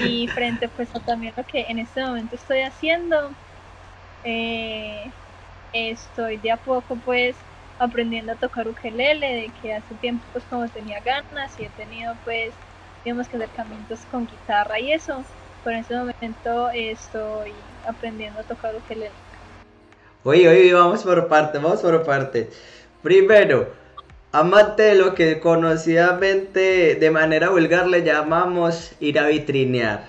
y frente pues a también lo que en este momento estoy haciendo, eh, estoy de a poco pues aprendiendo a tocar ukelele, de que hace tiempo pues como tenía ganas y he tenido pues digamos que acercamientos con guitarra y eso, por ese momento estoy aprendiendo a tocar ukelele. Oye, oye, vamos por parte, vamos por parte. Primero, amante de lo que conocidamente de manera vulgar le llamamos ir a vitrinear.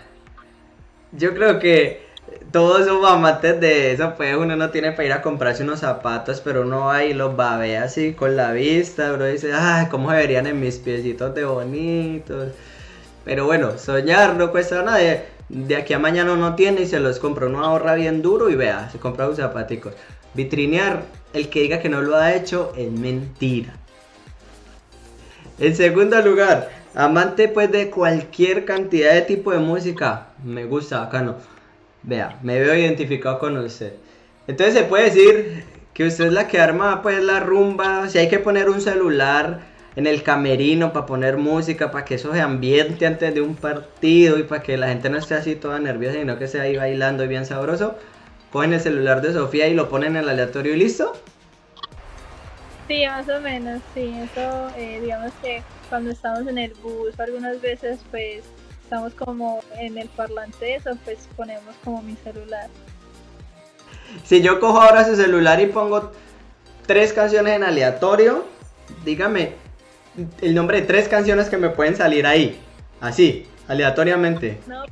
yo creo que todos somos amantes de eso, pues uno no tiene para ir a comprarse unos zapatos, pero uno va y los a ver así con la vista, bro, dice, ay, cómo se verían en mis piecitos de bonitos. Pero bueno, soñar no cuesta nada. De aquí a mañana uno tiene y se los compra, uno ahorra bien duro y vea, se compra sus zapaticos. Vitrinear, el que diga que no lo ha hecho es mentira. En segundo lugar, amante pues de cualquier cantidad de tipo de música. Me gusta, acá no. Vea, me veo identificado con usted. Entonces se puede decir que usted es la que arma pues la rumba. Si hay que poner un celular en el camerino para poner música, para que eso se ambiente antes de un partido y para que la gente no esté así toda nerviosa, sino que esté ahí bailando y bien sabroso. Cogen el celular de Sofía y lo ponen en el aleatorio y listo. Sí, más o menos, sí. Eso, eh, digamos que cuando estamos en el bus, algunas veces, pues estamos como en el parlante eso, pues ponemos como mi celular. Si yo cojo ahora su celular y pongo tres canciones en aleatorio, dígame el nombre de tres canciones que me pueden salir ahí. Así, aleatoriamente. No,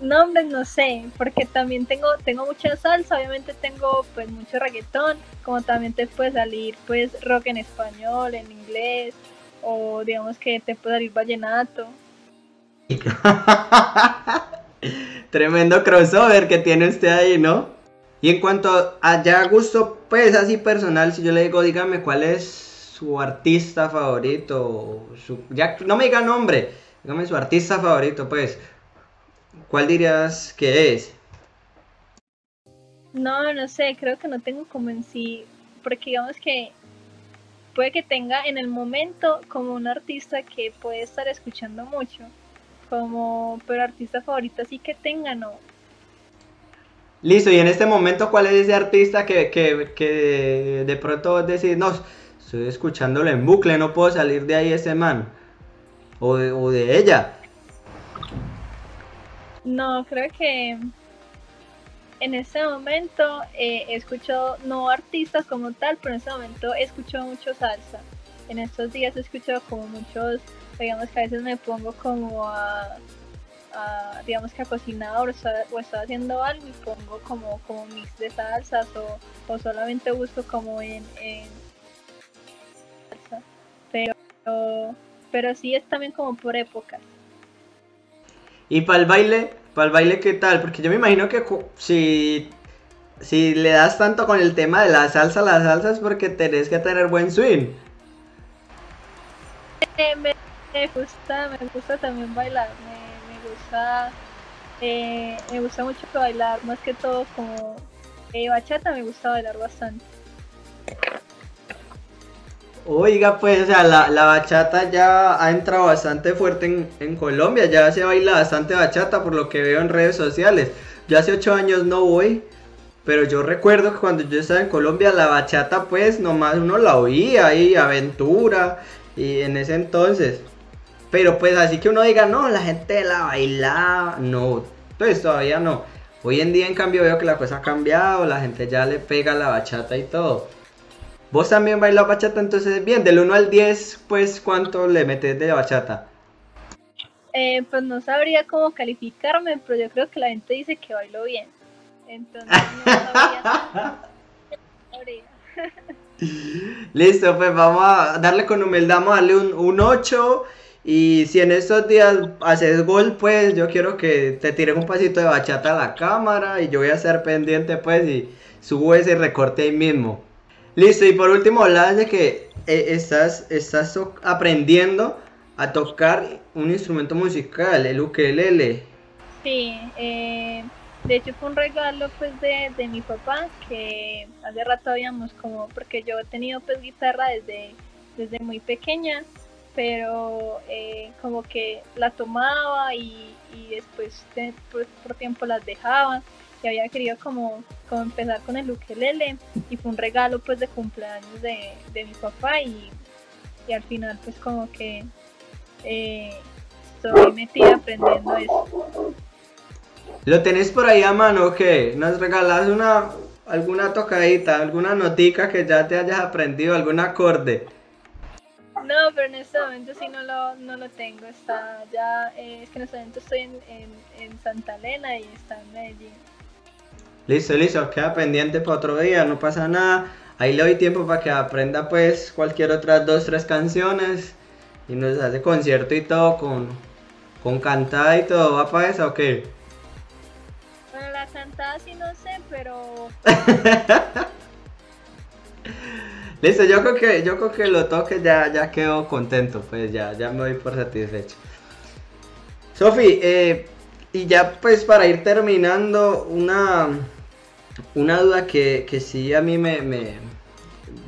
nombres no sé, porque también tengo, tengo mucha salsa, obviamente tengo pues mucho reggaetón, como también te puede salir pues rock en español, en inglés, o digamos que te puede salir vallenato. <laughs> Tremendo crossover que tiene usted ahí, ¿no? Y en cuanto a ya gusto, pues así personal, si yo le digo, dígame cuál es su artista favorito, ya no me diga nombre, dígame su artista favorito, pues, ¿cuál dirías que es? No, no sé, creo que no tengo como en sí, porque digamos que puede que tenga en el momento como un artista que puede estar escuchando mucho, como, pero artista favorito así que tenga, no. Listo, y en este momento, ¿cuál es ese artista que, que, de pronto decir, no, estoy escuchándolo en bucle, no puedo salir de ahí ese man? O de, o de ella. No, creo que en este momento eh, he escuchado, no artistas como tal, pero en este momento he escuchado mucho salsa. En estos días he escuchado como muchos digamos que a veces me pongo como a, digamos que a cocinar o, estoy haciendo algo y pongo como, como mix de salsas o, solamente busco como en. Pero, pero sí es también como por épocas. ¿Y para el baile? ¿Para el baile qué tal? Porque yo me imagino que si, si le das tanto con el tema de la salsa, la salsa es porque tenés que tener buen swing. Eh, me gusta, me gusta también bailar, me, gusta, eh, me gusta mucho bailar, más que todo como eh, bachata me gusta bailar bastante. Oiga, pues, o sea, la, la, bachata ya ha entrado bastante fuerte en, en, Colombia, ya se baila bastante bachata por lo que veo en redes sociales. Yo hace ocho años no voy, pero yo recuerdo que cuando yo estaba en Colombia la bachata pues nomás uno la oía ahí, aventura, y en ese entonces. Pero pues así que uno diga, no, la gente la baila, no, pues todavía no. Hoy en día en cambio veo que la cosa ha cambiado, la gente ya le pega la bachata y todo. ¿Vos también bailas bachata entonces bien? Del 1 al 10, pues ¿cuánto le metes de bachata? Eh, pues no sabría cómo calificarme, pero yo creo que la gente dice que bailo bien. Entonces no sabría. <laughs> Listo, pues vamos a darle con humildad, vamos a darle un, un 8 y si en estos días haces gol, pues yo quiero que te tires un pasito de bachata a la cámara y yo voy a estar pendiente, pues, y subo ese recorte ahí mismo. Listo, y por último, hablabas de que eh, estás, estás aprendiendo a tocar un instrumento musical, el ukelele. Sí, eh, de hecho fue un regalo pues de, de mi papá que hace rato habíamos como, porque yo he tenido pues guitarra desde, desde muy pequeña pero eh, como que la tomaba y, después por, tiempo las dejaba y había querido como, como empezar con el ukelele y fue un regalo pues de cumpleaños de, mi papá y, al final pues como que eh, estoy metida aprendiendo eso. ¿Lo tenés por ahí a mano qué? ¿Nos regalas una, alguna tocadita, alguna notica que ya te hayas aprendido, algún acorde? No, pero en este momento sí no lo, no lo tengo. Está ya, eh, es que en este momento estoy en, en, Santa Elena y está en Medellín. Listo, listo, queda pendiente para otro día, no pasa nada. Ahí le doy tiempo para que aprenda pues cualquier otras dos, tres canciones y nos hace concierto y todo con, con cantada y todo. ¿Va para eso o qué? Bueno, la cantada sí no sé, pero... <laughs> Listo, yo creo que, yo creo que lo toque ya, ya quedo contento, pues ya, ya me doy por satisfecho. Sofi, eh, y ya pues para ir terminando, una, una duda que, que sí a mí me, me,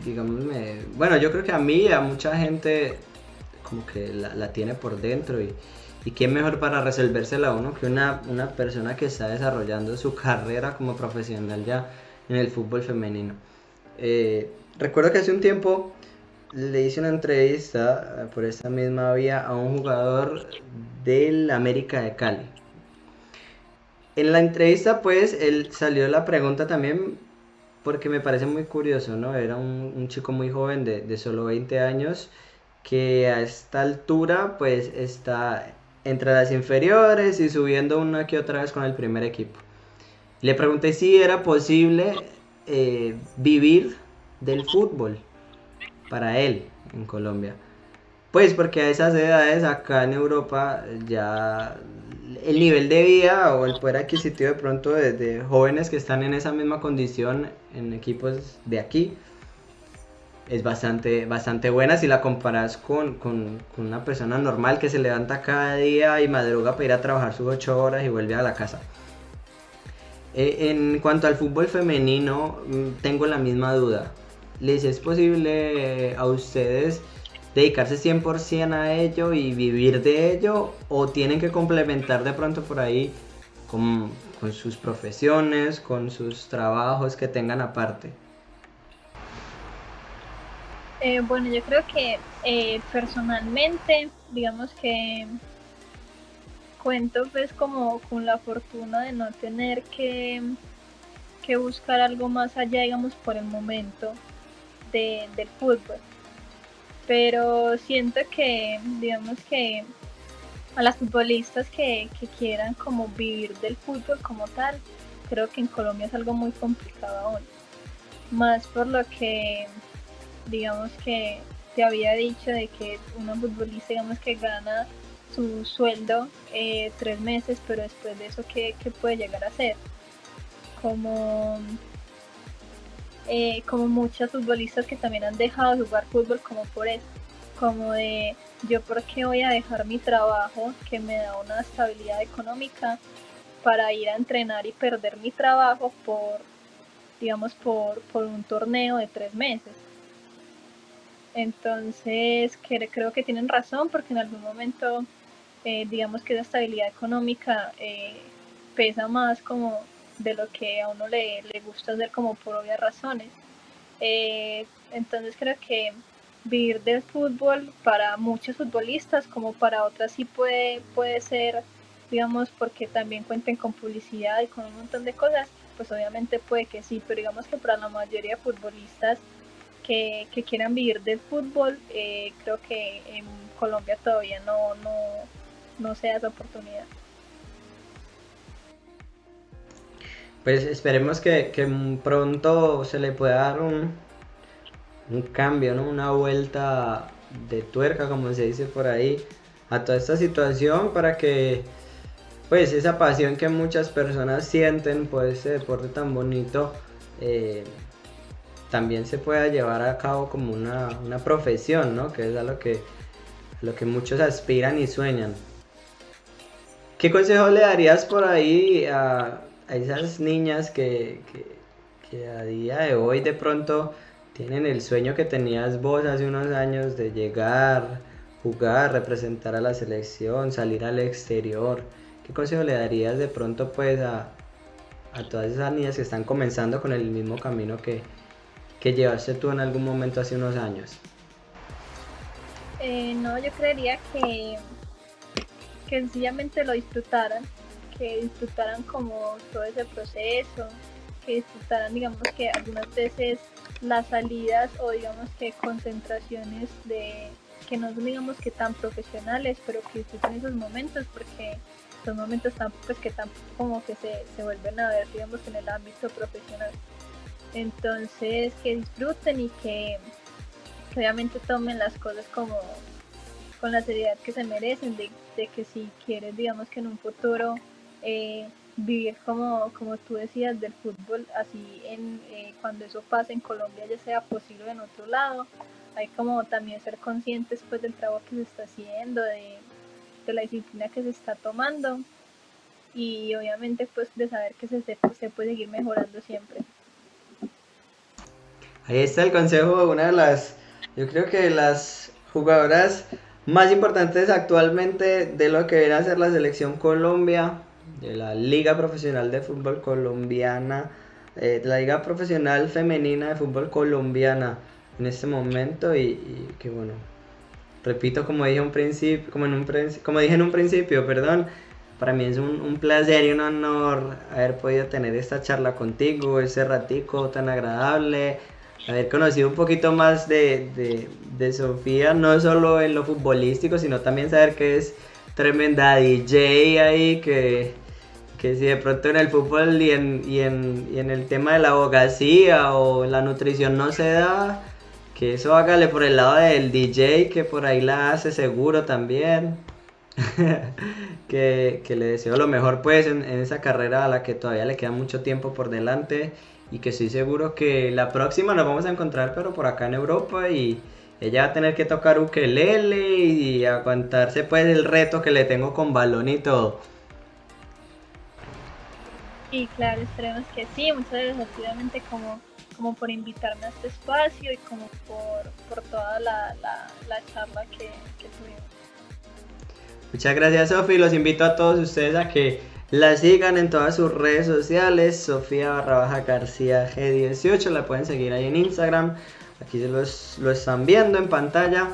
digamos, me, bueno, yo creo que a mí a mucha gente como que la, tiene por dentro y, y mejor para resolvérsela uno que una, una persona que está desarrollando su carrera como profesional ya en el fútbol femenino. Eh, recuerdo que hace un tiempo le hice una entrevista por esta misma vía a un jugador del América de Cali. En la entrevista pues él salió la pregunta también porque me parece muy curioso, ¿no? Era un, chico muy joven de, de, solo 20 años que a esta altura pues está entre las inferiores y subiendo una que otra vez con el primer equipo. Le pregunté si era posible eh, vivir del fútbol para él en Colombia. Pues porque a esas edades acá en Europa ya el nivel de vida o el poder adquisitivo de pronto de, jóvenes que están en esa misma condición en equipos de aquí es bastante, bastante buena si la comparas con, con, una persona normal que se levanta cada día y madruga para ir a trabajar sus 8 horas y vuelve a la casa. Eh, en cuanto al fútbol femenino, mm, tengo la misma duda. ¿Les es posible a ustedes dedicarse 100% a ello y vivir de ello? ¿O tienen que complementar de pronto por ahí con, con sus profesiones, con sus trabajos que tengan aparte? Eh, bueno, yo creo que eh, personalmente, digamos que cuento pues como con la fortuna de no tener que, que buscar algo más allá, digamos, por el momento de, del fútbol. Pero siento que, digamos que a las futbolistas que, que quieran como vivir del fútbol como tal, creo que en Colombia es algo muy complicado aún. Más por lo que, digamos que te había dicho de que una futbolista, digamos que gana su sueldo eh, tres meses, pero después de eso, ¿qué, puede llegar a ser? Como, eh, como muchas futbolistas que también han dejado de jugar fútbol como por eso, como de yo por qué voy a dejar mi trabajo que me da una estabilidad económica para ir a entrenar y perder mi trabajo por, digamos, por, por un torneo de tres meses. Entonces, creo que tienen razón porque en algún momento eh, digamos que esa estabilidad económica eh, pesa más como de lo que a uno le, gusta hacer como por obvias razones. Eh, entonces creo que vivir del fútbol para muchos futbolistas como para otras sí puede, puede ser, digamos, porque también cuenten con publicidad y con un montón de cosas, pues obviamente puede que sí, pero digamos que para la mayoría de futbolistas que, quieran vivir del fútbol, creo que en Colombia todavía no, no, no sea esa oportunidad. Pues esperemos que, pronto se le pueda dar un, un cambio, ¿no? una vuelta de tuerca, como se dice por ahí, a toda esta situación para que pues esa pasión que muchas personas sienten por ese deporte tan bonito eh, también se pueda llevar a cabo como una, una profesión, ¿no? que es a lo que, a lo que muchos aspiran y sueñan. ¿Qué consejo le darías por ahí a, esas niñas que, a día de hoy de pronto tienen el sueño que tenías vos hace unos años de llegar, jugar, representar a la selección, salir al exterior? ¿Qué consejo le darías de pronto pues a, todas esas niñas que están comenzando con el mismo camino que, que llevaste tú en algún momento hace unos años? Eh, no, yo creería que que sencillamente lo disfrutaran, que disfrutaran como todo ese proceso, que disfrutaran digamos que algunas veces las salidas o digamos que concentraciones de que no son digamos que tan profesionales, pero que disfruten esos momentos porque son momentos tan, pues, que tampoco como que se, se vuelven a ver digamos en el ámbito profesional. Entonces que disfruten y que, obviamente tomen las cosas como con la seriedad que se merecen, de, que si quieres digamos que en un futuro eh, vivir como, como tú decías del fútbol, así en eh, cuando eso pase en Colombia ya sea posible en otro lado, hay como también ser conscientes pues del trabajo que se está haciendo, de, la disciplina que se está tomando y obviamente pues de saber que se, puede seguir mejorando siempre. Ahí está el consejo una de las, yo creo que las jugadoras más importantes actualmente de lo que viene a ser la selección Colombia, de la Liga Profesional de Fútbol Colombiana, eh, la Liga Profesional Femenina de Fútbol Colombiana en este momento y, que bueno, repito como dije un principio, como en un como dije en un principio, perdón, para mí es un, un, placer y un honor haber podido tener esta charla contigo, ese ratico tan agradable, haber conocido un poquito más de, de, de Sofía, no solo en lo futbolístico, sino también saber que es tremenda DJ ahí, que, que si de pronto en el fútbol y en, y en, y en el tema de la abogacía o la nutrición no se da, que eso hágale por el lado del DJ, que por ahí la hace seguro también. <laughs> que, que, le deseo lo mejor pues en, esa carrera a la que todavía le queda mucho tiempo por delante y que estoy seguro que la próxima nos vamos a encontrar pero por acá en Europa y ella va a tener que tocar ukelele y aguantarse pues el reto que le tengo con balón y todo. Sí, claro, esperemos que sí, muchas gracias activamente como, como por invitarme a este espacio y como por, por toda la, la, charla que, que tuvimos. Muchas gracias Sofi, los invito a todos ustedes a que la sigan en todas sus redes sociales, Sofía barra baja García G18, la pueden seguir ahí en Instagram, aquí se los, lo están viendo en pantalla.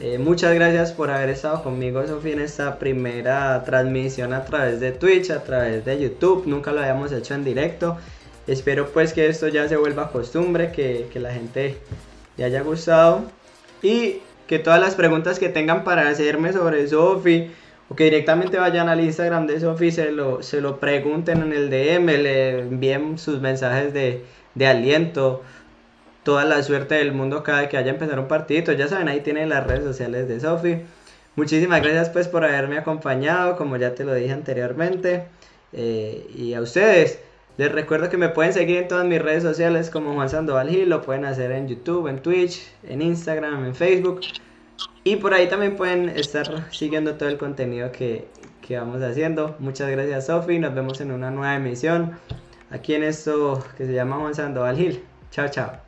Eh, muchas gracias por haber estado conmigo, Sofía, en esta primera transmisión a través de Twitch, a través de YouTube. Nunca lo habíamos hecho en directo. Espero pues que esto ya se vuelva costumbre, que, la gente le haya gustado. Y que todas las preguntas que tengan para hacerme sobre Sofi o que directamente vayan al Instagram de Sofi, se lo, se lo pregunten en el DM, le envíen sus mensajes de, de aliento toda la suerte del mundo cada que haya empezar un partidito. Ya saben, ahí tienen las redes sociales de Sofi. Muchísimas gracias pues por haberme acompañado, como ya te lo dije anteriormente. Eh, y a ustedes, les recuerdo que me pueden seguir en todas mis redes sociales como Juan Sandoval Gil, lo pueden hacer en YouTube, en Twitch, en Instagram, en Facebook. Y por ahí también pueden estar siguiendo todo el contenido que, que vamos haciendo. Muchas gracias Sofi, nos vemos en una nueva emisión aquí en esto que se llama Juan Sandoval Gil. Chao, chao.